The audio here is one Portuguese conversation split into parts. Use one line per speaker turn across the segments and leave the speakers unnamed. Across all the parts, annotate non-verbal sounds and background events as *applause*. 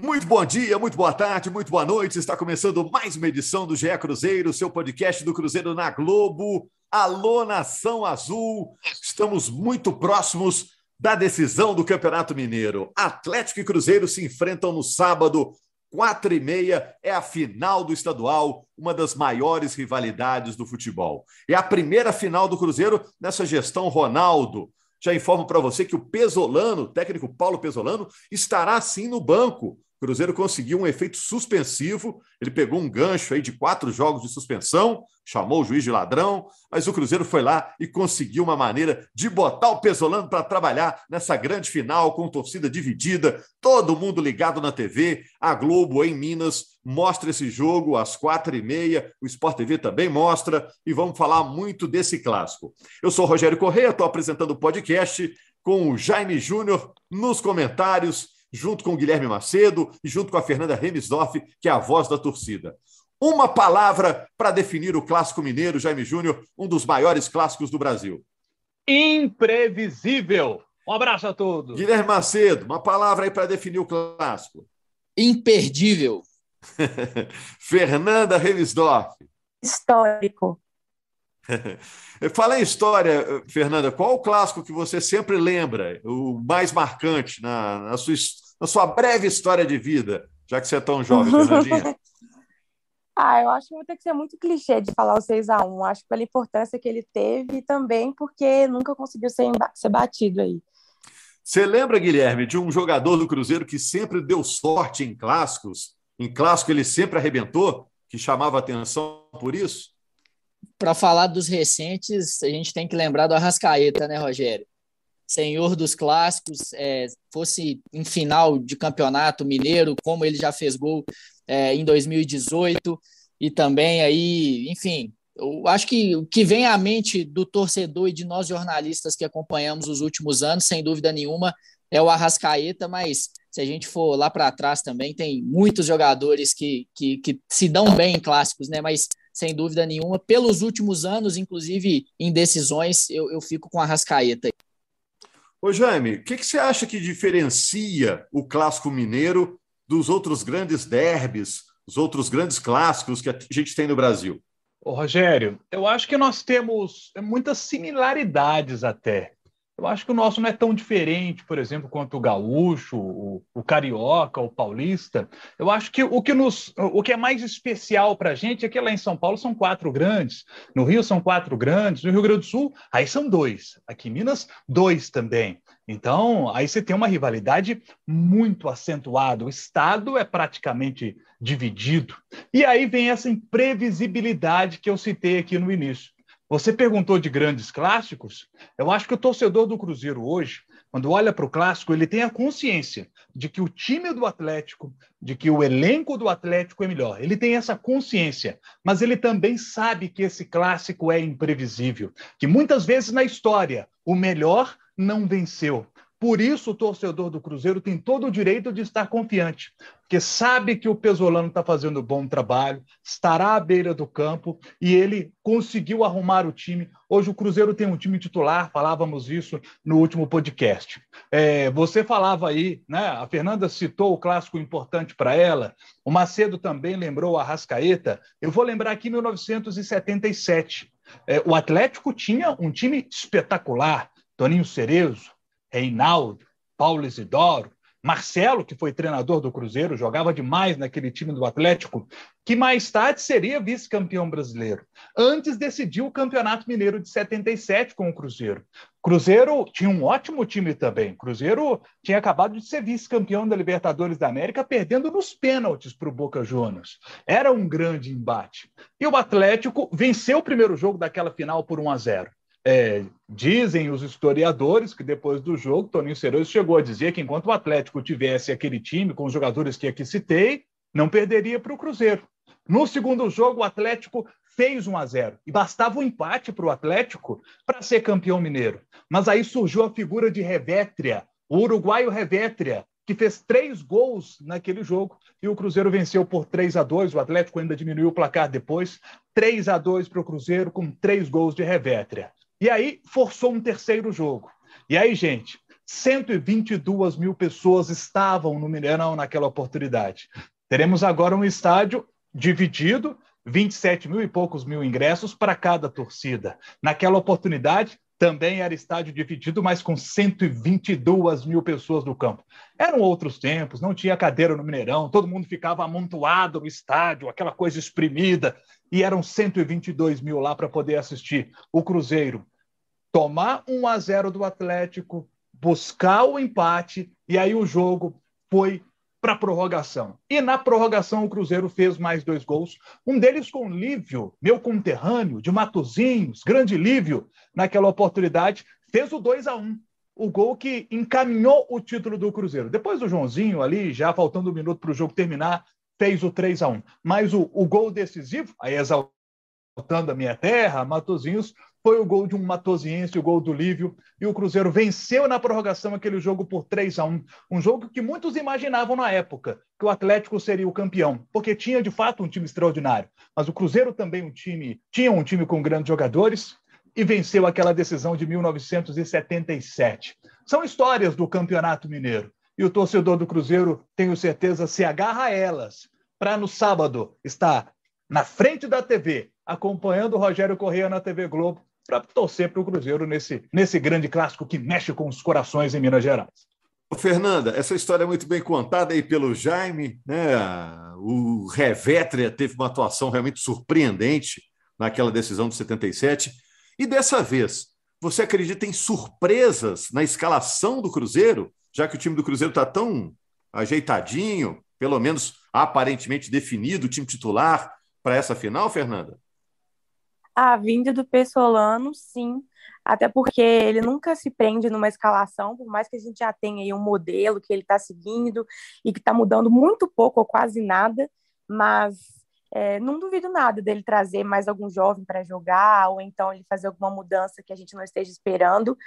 Muito bom dia, muito boa tarde, muito boa noite. Está começando mais uma edição do GE Cruzeiro, seu podcast do Cruzeiro na Globo. Alô, Nação Azul! Estamos muito próximos da decisão do Campeonato Mineiro. Atlético e Cruzeiro se enfrentam no sábado, quatro e meia. É a final do estadual, uma das maiores rivalidades do futebol. É a primeira final do Cruzeiro nessa gestão Ronaldo. Já informo para você que o Pesolano, técnico Paulo Pesolano, estará sim no banco o Cruzeiro conseguiu um efeito suspensivo. Ele pegou um gancho aí de quatro jogos de suspensão, chamou o juiz de ladrão, mas o Cruzeiro foi lá e conseguiu uma maneira de botar o Pesolano para trabalhar nessa grande final com torcida dividida, todo mundo ligado na TV. A Globo em Minas mostra esse jogo às quatro e meia, o Sport TV também mostra e vamos falar muito desse clássico. Eu sou Rogério Correia, estou apresentando o podcast com o Jaime Júnior nos comentários junto com o Guilherme Macedo e junto com a Fernanda Remisdorf, que é a voz da torcida. Uma palavra para definir o clássico mineiro, Jaime Júnior, um dos maiores clássicos do Brasil.
Imprevisível. Um abraço a todos.
Guilherme Macedo, uma palavra aí para definir o clássico.
Imperdível. *laughs*
Fernanda Remisdorf.
Histórico. *laughs*
Fala em história, Fernanda, qual o clássico que você sempre lembra, o mais marcante na, na, sua, na sua breve história de vida, já que você é tão jovem, Fernandinha? *laughs*
ah, eu acho que vai ter que ser muito clichê de falar o 6x1. Acho que pela importância que ele teve e também porque nunca conseguiu ser, ser batido aí.
Você lembra, Guilherme, de um jogador do Cruzeiro que sempre deu sorte em clássicos? Em clássico ele sempre arrebentou, que chamava atenção por isso?
Para falar dos recentes, a gente tem que lembrar do Arrascaeta, né, Rogério? Senhor dos clássicos, é, fosse em final de campeonato mineiro, como ele já fez gol é, em 2018, e também aí, enfim, eu acho que o que vem à mente do torcedor e de nós jornalistas que acompanhamos os últimos anos, sem dúvida nenhuma, é o Arrascaeta, mas se a gente for lá para trás também, tem muitos jogadores que, que, que se dão bem em clássicos, né? Mas sem dúvida nenhuma. Pelos últimos anos, inclusive em decisões, eu, eu fico com a Rascaeta.
Ô Jaime, o que, que você acha que diferencia o clássico mineiro dos outros grandes derbys, os outros grandes clássicos que a gente tem no Brasil?
Ô, Rogério, eu acho que nós temos muitas similaridades até. Eu acho que o nosso não é tão diferente, por exemplo, quanto o gaúcho, o, o carioca, o paulista. Eu acho que o que, nos, o que é mais especial para a gente é que lá em São Paulo são quatro grandes, no Rio são quatro grandes, no Rio Grande do Sul, aí são dois. Aqui em Minas, dois também. Então, aí você tem uma rivalidade muito acentuada. O Estado é praticamente dividido. E aí vem essa imprevisibilidade que eu citei aqui no início. Você perguntou de grandes clássicos. Eu acho que o torcedor do Cruzeiro hoje, quando olha para o clássico, ele tem a consciência de que o time do Atlético, de que o elenco do Atlético é melhor. Ele tem essa consciência, mas ele também sabe que esse clássico é imprevisível, que muitas vezes na história o melhor não venceu. Por isso, o torcedor do Cruzeiro tem todo o direito de estar confiante, porque sabe que o Pesolano está fazendo bom trabalho, estará à beira do campo e ele conseguiu arrumar o time. Hoje o Cruzeiro tem um time titular, falávamos isso no último podcast. É, você falava aí, né? A Fernanda citou o clássico importante para ela, o Macedo também lembrou a Rascaeta. Eu vou lembrar aqui 1977. É, o Atlético tinha um time espetacular, Toninho Cerezo, Reinaldo, Paulo Isidoro, Marcelo, que foi treinador do Cruzeiro, jogava demais naquele time do Atlético, que mais tarde seria vice-campeão brasileiro. Antes decidiu o Campeonato Mineiro de 77 com o Cruzeiro. Cruzeiro tinha um ótimo time também. Cruzeiro tinha acabado de ser vice-campeão da Libertadores da América, perdendo nos pênaltis para o Boca Juniors. Era um grande embate. E o Atlético venceu o primeiro jogo daquela final por 1 a 0. É, dizem os historiadores que depois do jogo, Toninho Cerezo chegou a dizer que enquanto o Atlético tivesse aquele time com os jogadores que aqui citei, não perderia para o Cruzeiro. No segundo jogo, o Atlético fez 1 a 0 e bastava um empate para o Atlético para ser campeão mineiro. Mas aí surgiu a figura de Revétria, o uruguaio Revétria, que fez três gols naquele jogo e o Cruzeiro venceu por 3 a 2 O Atlético ainda diminuiu o placar depois. 3 a 2 para o Cruzeiro com três gols de Revétria. E aí forçou um terceiro jogo. E aí, gente, 122 mil pessoas estavam no Mineirão naquela oportunidade. Teremos agora um estádio dividido, 27 mil e poucos mil ingressos para cada torcida. Naquela oportunidade, também era estádio dividido, mas com 122 mil pessoas no campo. Eram outros tempos, não tinha cadeira no Mineirão, todo mundo ficava amontoado no estádio, aquela coisa exprimida, e eram 122 mil lá para poder assistir o Cruzeiro tomar 1 a 0 do Atlético, buscar o empate, e aí o jogo foi para prorrogação. E na prorrogação o Cruzeiro fez mais dois gols, um deles com Lívio, meu conterrâneo de Matozinhos, grande Lívio, naquela oportunidade, fez o 2 a 1 o gol que encaminhou o título do Cruzeiro. Depois o Joãozinho ali, já faltando um minuto para o jogo terminar, fez o 3 a 1 Mas o, o gol decisivo, aí exaltando a minha terra, Matozinhos, foi o gol de um matoziense, o gol do Lívio, e o Cruzeiro venceu na prorrogação aquele jogo por 3 a 1 Um jogo que muitos imaginavam na época, que o Atlético seria o campeão, porque tinha de fato um time extraordinário. Mas o Cruzeiro também um time, tinha um time com grandes jogadores e venceu aquela decisão de 1977. São histórias do Campeonato Mineiro. E o torcedor do Cruzeiro, tenho certeza, se agarra a elas para no sábado estar na frente da TV, acompanhando o Rogério Correia na TV Globo para torcer para o Cruzeiro nesse, nesse grande clássico que mexe com os corações em Minas Gerais.
Fernanda, essa história é muito bem contada aí pelo Jaime, né? O Revétria teve uma atuação realmente surpreendente naquela decisão de 77. E dessa vez, você acredita em surpresas na escalação do Cruzeiro, já que o time do Cruzeiro está tão ajeitadinho, pelo menos aparentemente definido, o time titular para essa final, Fernanda?
A vinda do Pessolano, sim. Até porque ele nunca se prende numa escalação, por mais que a gente já tenha aí um modelo que ele está seguindo e que está mudando muito pouco ou quase nada, mas é, não duvido nada dele trazer mais algum jovem para jogar, ou então ele fazer alguma mudança que a gente não esteja esperando,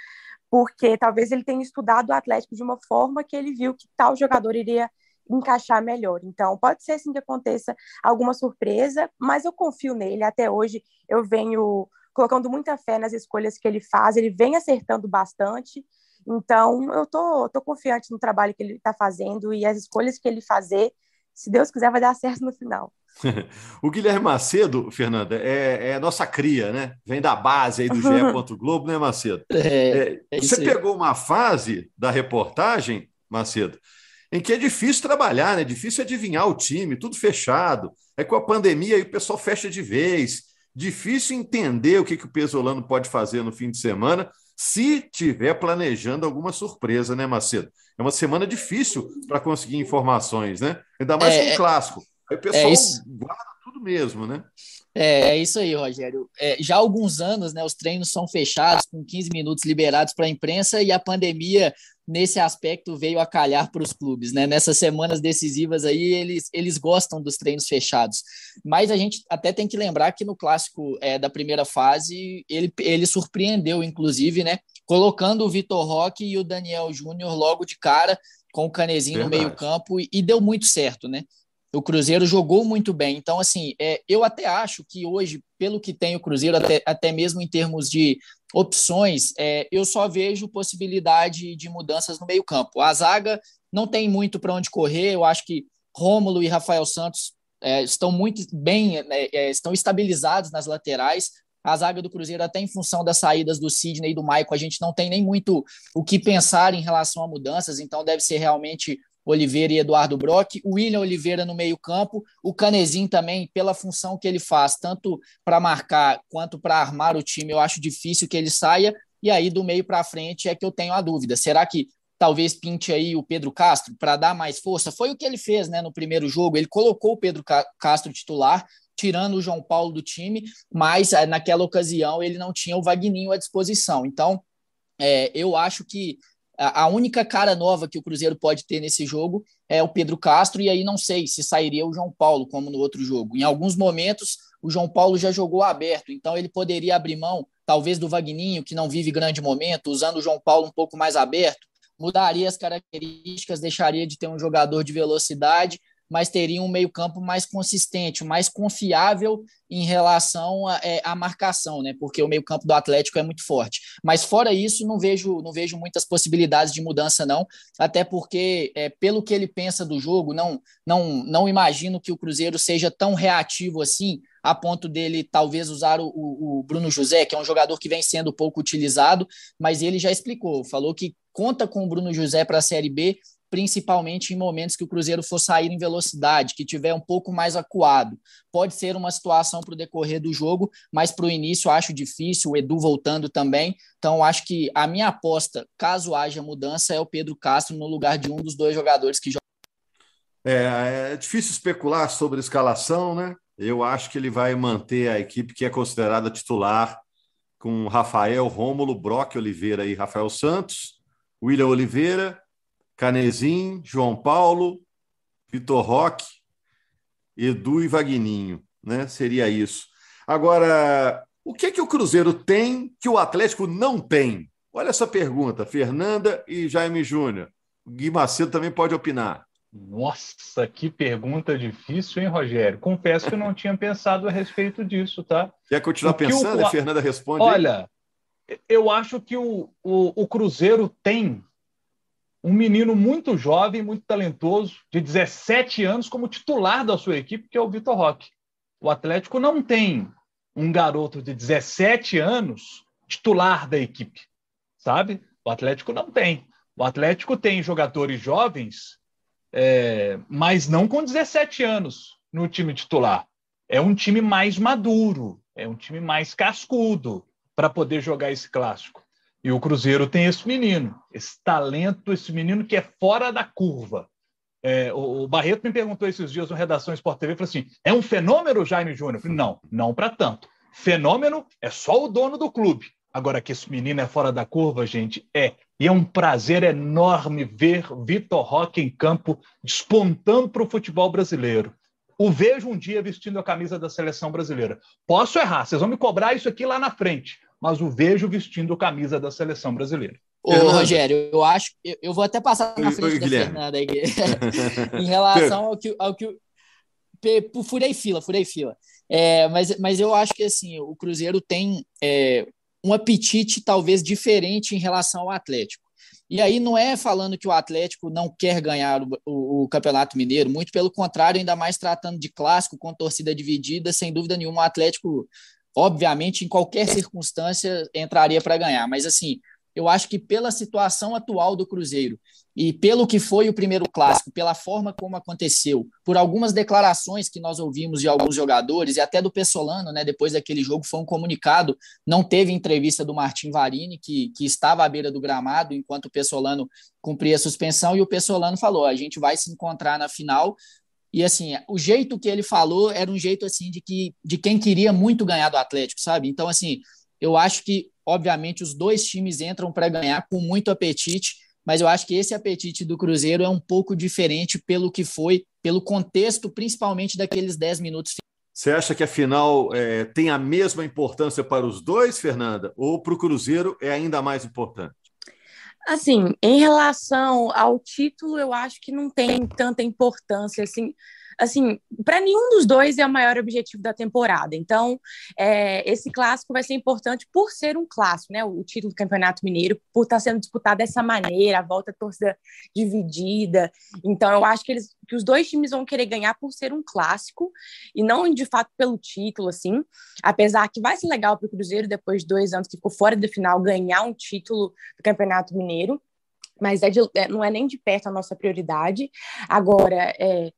porque talvez ele tenha estudado o Atlético de uma forma que ele viu que tal jogador iria encaixar melhor. Então, pode ser sim que aconteça alguma surpresa, mas eu confio nele. Até hoje eu venho colocando muita fé nas escolhas que ele faz, ele vem acertando bastante. Então, eu tô, tô confiante no trabalho que ele está fazendo e as escolhas que ele fazer, se Deus quiser, vai dar *laughs* certo no final. *laughs*
o Guilherme Macedo, Fernanda, é, é nossa cria, né? Vem da base aí do GE. *laughs* Globo, né, Macedo? É, é, você pegou uma fase da reportagem, Macedo, em que é difícil trabalhar, né? É difícil adivinhar o time, tudo fechado. É com a pandemia aí o pessoal fecha de vez. Difícil entender o que, que o Pesolano pode fazer no fim de semana, se tiver planejando alguma surpresa, né, Macedo? É uma semana difícil para conseguir informações, né? Ainda mais é, com o é, clássico. Aí o pessoal é guarda tudo mesmo, né?
É, é isso aí, Rogério. É, já há alguns anos, né, os treinos são fechados, com 15 minutos liberados para a imprensa, e a pandemia, nesse aspecto, veio a calhar para os clubes. Né? Nessas semanas decisivas aí, eles, eles gostam dos treinos fechados. Mas a gente até tem que lembrar que no clássico é, da primeira fase, ele, ele surpreendeu, inclusive, né? Colocando o Vitor Roque e o Daniel Júnior logo de cara, com o Canezinho Verdade. no meio-campo, e, e deu muito certo, né? O Cruzeiro jogou muito bem. Então, assim, é, eu até acho que hoje, pelo que tem o Cruzeiro, até, até mesmo em termos de opções, é, eu só vejo possibilidade de mudanças no meio-campo. A zaga não tem muito para onde correr. Eu acho que Rômulo e Rafael Santos é, estão muito bem, né, é, estão estabilizados nas laterais. A zaga do Cruzeiro, até em função das saídas do Sidney e do Maicon, a gente não tem nem muito o que pensar em relação a mudanças, então deve ser realmente Oliveira e Eduardo Brock, o William Oliveira no meio-campo, o Canezinho também, pela função que ele faz, tanto para marcar quanto para armar o time, eu acho difícil que ele saia. E aí, do meio para frente, é que eu tenho a dúvida. Será que talvez pinte aí o Pedro Castro para dar mais força? Foi o que ele fez né, no primeiro jogo. Ele colocou o Pedro Castro titular, tirando o João Paulo do time, mas eh, naquela ocasião ele não tinha o Vagninho à disposição. Então, é, eu acho que a única cara nova que o Cruzeiro pode ter nesse jogo é o Pedro Castro, e aí não sei se sairia o João Paulo, como no outro jogo. Em alguns momentos, o João Paulo já jogou aberto, então ele poderia abrir mão, talvez, do Vagninho, que não vive grande momento, usando o João Paulo um pouco mais aberto, mudaria as características, deixaria de ter um jogador de velocidade, mas teria um meio-campo mais consistente, mais confiável em relação à é, marcação, né? Porque o meio-campo do Atlético é muito forte. Mas fora isso, não vejo, não vejo muitas possibilidades de mudança, não. Até porque, é, pelo que ele pensa do jogo, não, não, não imagino que o Cruzeiro seja tão reativo assim, a ponto dele talvez usar o, o, Bruno José, que é um jogador que vem sendo pouco utilizado, mas ele já explicou, falou que conta com o Bruno José para a Série B principalmente em momentos que o Cruzeiro for sair em velocidade, que tiver um pouco mais acuado. Pode ser uma situação para o decorrer do jogo, mas para o início acho difícil, o Edu voltando também. Então, acho que a minha aposta, caso haja mudança, é o Pedro Castro no lugar de um dos dois jogadores que jogam.
É, é difícil especular sobre a escalação, né? Eu acho que ele vai manter a equipe que é considerada titular com Rafael, Rômulo, Brock Oliveira e Rafael Santos, William Oliveira, Canezin, João Paulo, Vitor Roque, Edu e Vagninho, né? Seria isso. Agora, o que que o Cruzeiro tem que o Atlético não tem? Olha essa pergunta, Fernanda e Jaime Júnior. Gui Macedo também pode opinar.
Nossa, que pergunta difícil, hein, Rogério? Confesso que eu não tinha pensado a respeito disso, tá?
Quer continuar pensando? O... A Fernanda responde.
Olha, aí. eu acho que o, o, o Cruzeiro tem um menino muito jovem, muito talentoso, de 17 anos, como titular da sua equipe, que é o Vitor Roque. O Atlético não tem um garoto de 17 anos titular da equipe, sabe? O Atlético não tem. O Atlético tem jogadores jovens, é, mas não com 17 anos no time titular. É um time mais maduro, é um time mais cascudo para poder jogar esse clássico. E o Cruzeiro tem esse menino, esse talento, esse menino que é fora da curva. É, o, o, Barreto me perguntou esses dias no Redação Sport TV, falou assim, é um fenômeno Jaime Júnior? falei, não, não para tanto. Fenômeno é só o dono do clube. Agora que esse menino é fora da curva, gente, é. E é um prazer enorme ver Vitor Roque em campo despontando para o futebol brasileiro. O vejo um dia vestindo a camisa da seleção brasileira. Posso errar, vocês vão me cobrar isso aqui lá na frente mas o vejo vestindo camisa da seleção brasileira.
Ô, Rogério, eu acho. Eu, eu vou até passar na frente Oi, da Guilherme. Fernanda aí. *laughs* em relação ao que, ao que. Furei fila, furei fila. É, mas, mas eu acho que assim, o Cruzeiro tem é, um apetite talvez diferente em relação ao Atlético. E aí não é falando que o Atlético não quer ganhar o, o, o, Campeonato Mineiro, muito pelo contrário, ainda mais tratando de clássico com torcida dividida, sem dúvida nenhuma o Atlético obviamente, em qualquer circunstância entraria para ganhar, mas assim, eu acho que pela situação atual do Cruzeiro e pelo que foi o primeiro clássico, pela forma como aconteceu, por algumas declarações que nós ouvimos de alguns jogadores e até do Pessolano, né, depois daquele jogo foi um comunicado, não teve entrevista do Martim Varini, que, que estava à beira do gramado enquanto o Pessolano cumpria a suspensão e o Pessolano falou, a gente vai se encontrar na final e assim, o jeito que ele falou era um jeito assim de que de quem queria muito ganhar do Atlético, sabe? Então assim, eu acho que obviamente os dois times entram para ganhar com muito apetite, mas eu acho que esse apetite do Cruzeiro é um pouco diferente pelo que foi, pelo contexto, principalmente daqueles 10 minutos.
Você acha que a final é, tem a mesma importância para os dois, Fernanda? Ou para o Cruzeiro é ainda mais importante?
Assim, em relação ao título, eu acho que não tem tanta importância assim assim, para nenhum dos dois é o maior objetivo da temporada. Então, é, esse clássico vai ser importante por ser um clássico, né? O título do Campeonato Mineiro, por estar tá sendo disputado dessa maneira, a volta torcida dividida. Então, eu acho que, eles, que os dois times vão querer ganhar por ser um clássico e não de fato pelo título, assim. Apesar que vai ser legal para o Cruzeiro, depois de dois anos que ficou fora da final, ganhar um título do Campeonato Mineiro mas é de, é, não é nem de perto a nossa prioridade. Agora, é,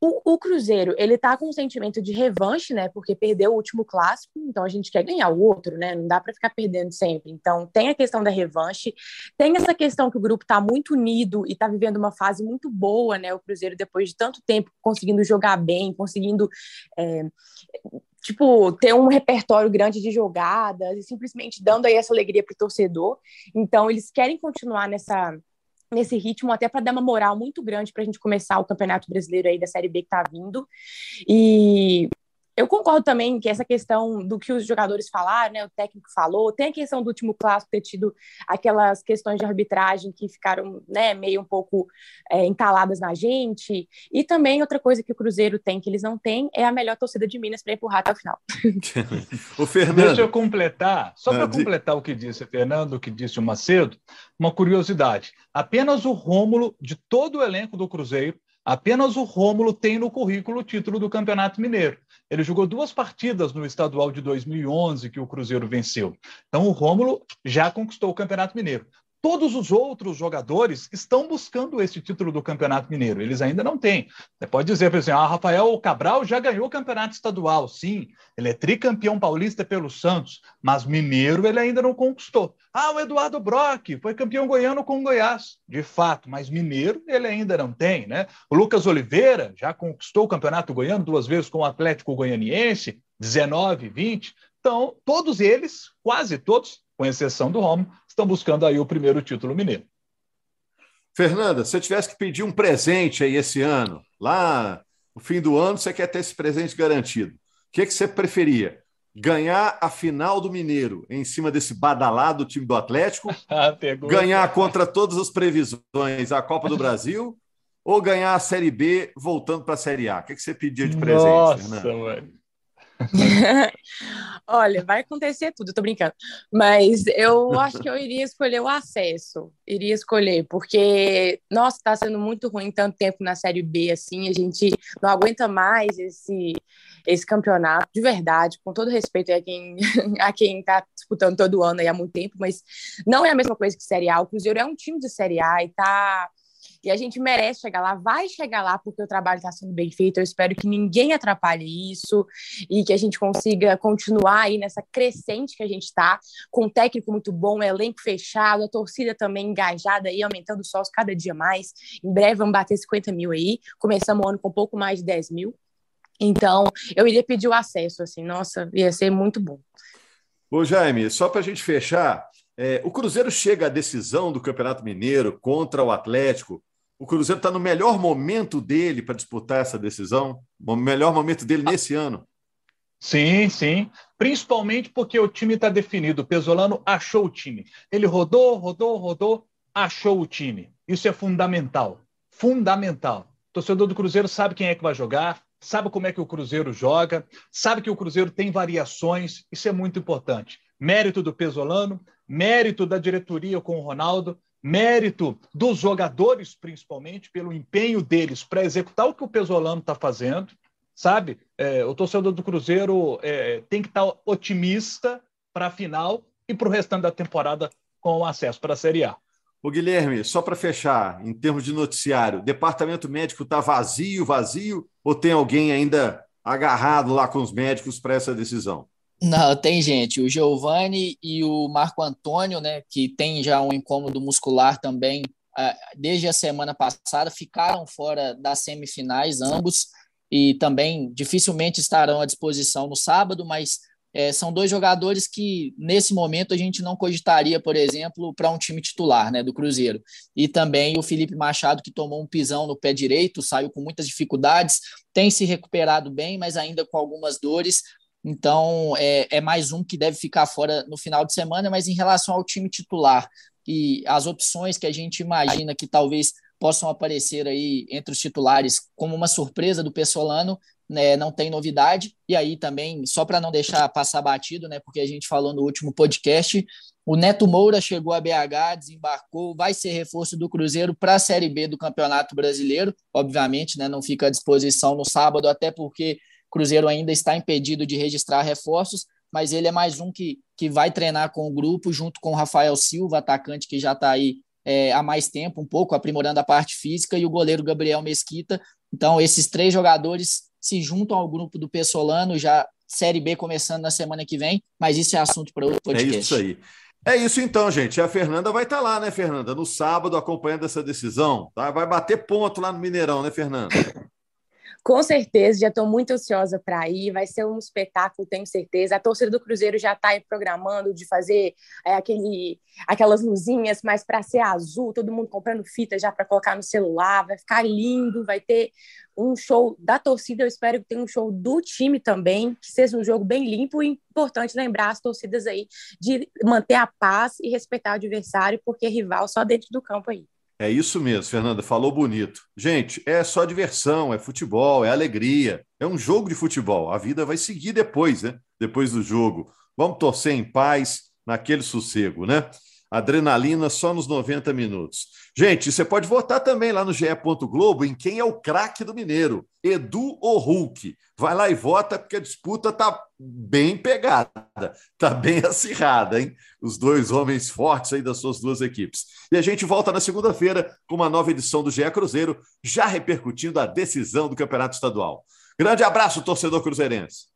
o, o, Cruzeiro, ele tá com um sentimento de revanche, né? Porque perdeu o último clássico, então a gente quer ganhar o outro, né? Não dá para ficar perdendo sempre. Então tem a questão da revanche, tem essa questão que o grupo tá muito unido e tá vivendo uma fase muito boa, né? O Cruzeiro, depois de tanto tempo conseguindo jogar bem, conseguindo. É, tipo, ter um repertório grande de jogadas e simplesmente dando aí essa alegria pro torcedor. Então, eles querem continuar nessa, nesse ritmo, até para dar uma moral muito grande para a gente começar o Campeonato Brasileiro aí da Série B que está vindo. E eu concordo também que essa questão do que os jogadores falaram, né, o técnico falou, tem a questão do último clássico ter tido aquelas questões de arbitragem que ficaram né, meio um pouco é, entaladas na gente, e também outra coisa que o Cruzeiro tem que eles não têm é a melhor torcida de Minas para empurrar até o final. *laughs*
o Fernando... Deixa eu completar, só para completar o que disse o Fernando, o que disse o Macedo, uma curiosidade, apenas o Rômulo de todo o elenco do Cruzeiro Apenas o Rômulo tem no currículo o título do Campeonato Mineiro. Ele jogou duas partidas no estadual de 2011 que o Cruzeiro venceu. Então o Rômulo já conquistou o Campeonato Mineiro. Todos os outros jogadores estão buscando esse título do Campeonato Mineiro. Eles ainda não têm. Você pode dizer, por exemplo, ah, Rafael Cabral já ganhou o Campeonato Estadual. Sim, ele é tricampeão paulista pelo Santos, mas Mineiro ele ainda não conquistou. Ah, o Eduardo Brock foi campeão goiano com o Goiás. De fato, mas Mineiro ele ainda não tem, né? O Lucas Oliveira já conquistou o Campeonato Goiano duas vezes com o Atlético Goianiense, 19, 20. Então, todos eles, quase todos, com exceção do Romo, estão buscando aí o primeiro título mineiro.
Fernanda, se eu tivesse que pedir um presente aí esse ano, lá no fim do ano, você quer ter esse presente garantido. O que, que você preferia? Ganhar a final do Mineiro em cima desse badalado time do Atlético? *laughs* Ah, ganhar contra todas as previsões a Copa do Brasil? ou ganhar a Série B voltando para a Série A? O que, que você pedia de presente, Nossa, Fernanda? Mano. *laughs*
Olha, vai acontecer tudo, tô brincando. Mas eu acho que eu iria escolher o acesso. Iria escolher, porque, nossa, tá sendo muito ruim tanto tempo na Série B, assim, a gente não aguenta mais esse, esse campeonato, de verdade, com todo respeito a quem, *laughs* a quem tá disputando todo ano aí há muito tempo, mas não é a mesma coisa que Série A. O Cruzeiro é um time de Série A e tá e a gente merece chegar lá, vai chegar lá porque o trabalho está sendo bem feito. Eu espero que ninguém atrapalhe isso e que a gente consiga continuar aí nessa crescente que a gente está, com um técnico muito bom, elenco fechado, a torcida também engajada aí, aumentando só cada dia mais. Em breve vamos bater 50 mil aí. Começamos o ano com um pouco mais de 10 mil. Então, eu iria pedir o acesso, assim, nossa, ia ser muito bom.
Ô, Jaime, só para a gente fechar, é, o Cruzeiro chega à decisão do Campeonato Mineiro contra o Atlético o Cruzeiro está no melhor momento dele para disputar essa decisão? O melhor momento dele nesse ano?
Sim, sim. Principalmente porque o time está definido. O Pesolano achou o time. Ele rodou, rodou, rodou, achou o time. Isso é fundamental. Fundamental. O torcedor do Cruzeiro sabe quem é que vai jogar, sabe como é que o Cruzeiro joga, sabe que o Cruzeiro tem variações. Isso é muito importante. Mérito do Pesolano, mérito da diretoria com o Ronaldo mérito dos jogadores, principalmente, pelo empenho deles para executar o que o Pesolano está fazendo, sabe? É, o torcedor do Cruzeiro é, tem que estar tá otimista para a final e para o restante da temporada com acesso para a Série A.
O Guilherme, só para fechar, em termos de noticiário, departamento médico está vazio, vazio, ou tem alguém ainda agarrado lá com os médicos para essa decisão?
Não, tem gente. O Giovanni e o Marco Antônio, né, que tem já um incômodo muscular também, desde a semana passada, ficaram fora das semifinais, ambos, e também dificilmente estarão à disposição no sábado, mas é, são dois jogadores que, nesse momento, a gente não cogitaria, por exemplo, para um time titular né, do Cruzeiro. E também o Felipe Machado, que tomou um pisão no pé direito, saiu com muitas dificuldades, tem se recuperado bem, mas ainda com algumas dores. Então, é, é mais um que deve ficar fora no final de semana, mas em relação ao time titular e as opções que a gente imagina que talvez possam aparecer aí entre os titulares como uma surpresa do Pessolano, né, não tem novidade. E aí também, só para não deixar passar batido, né, porque a gente falou no último podcast, o Neto Moura chegou a BH, desembarcou, vai ser reforço do Cruzeiro para a Série B do Campeonato Brasileiro. Obviamente, né, não fica à disposição no sábado, até porque Cruzeiro ainda está impedido de registrar reforços, mas ele é mais um que, que vai treinar com o grupo, junto com o Rafael Silva, atacante que já está aí é, há mais tempo, um pouco, aprimorando a parte física, e o goleiro Gabriel Mesquita. Então, esses três jogadores se juntam ao grupo do Pessolano, já Série B começando na semana que vem, mas isso é assunto para outro podcast.
É isso aí. É isso então, gente. A Fernanda vai estar tá lá, né, Fernanda? No sábado, acompanhando essa decisão. Tá? Vai bater ponto lá no Mineirão, né, Fernanda?
Com certeza, já estou muito ansiosa para ir. Vai ser um espetáculo, tenho certeza. A torcida do Cruzeiro já está programando de fazer é, aquele, aquelas luzinhas, mas para ser azul, todo mundo comprando fita já para colocar no celular. Vai ficar lindo. Vai ter um show da torcida. Eu espero que tenha um show do time também, que seja um jogo bem limpo. E importante lembrar as torcidas aí de manter a paz e respeitar o adversário, porque rival só dentro do campo aí.
É isso mesmo, Fernanda, falou bonito. Gente, é só diversão, é futebol, é alegria, é um jogo de futebol. A vida vai seguir depois, né? Depois do jogo. Vamos torcer em paz, naquele sossego, né? Adrenalina só nos 90 minutos. Gente, você pode votar também lá no GE. Globo em quem é o craque do Mineiro, Edu ou Hulk. Vai lá e vota, porque a disputa tá bem pegada, tá bem acirrada, hein? Os dois homens fortes aí das suas duas equipes. E a gente volta na segunda-feira com uma nova edição do GE Cruzeiro, já repercutindo a decisão do Campeonato Estadual. Grande abraço, torcedor cruzeirense.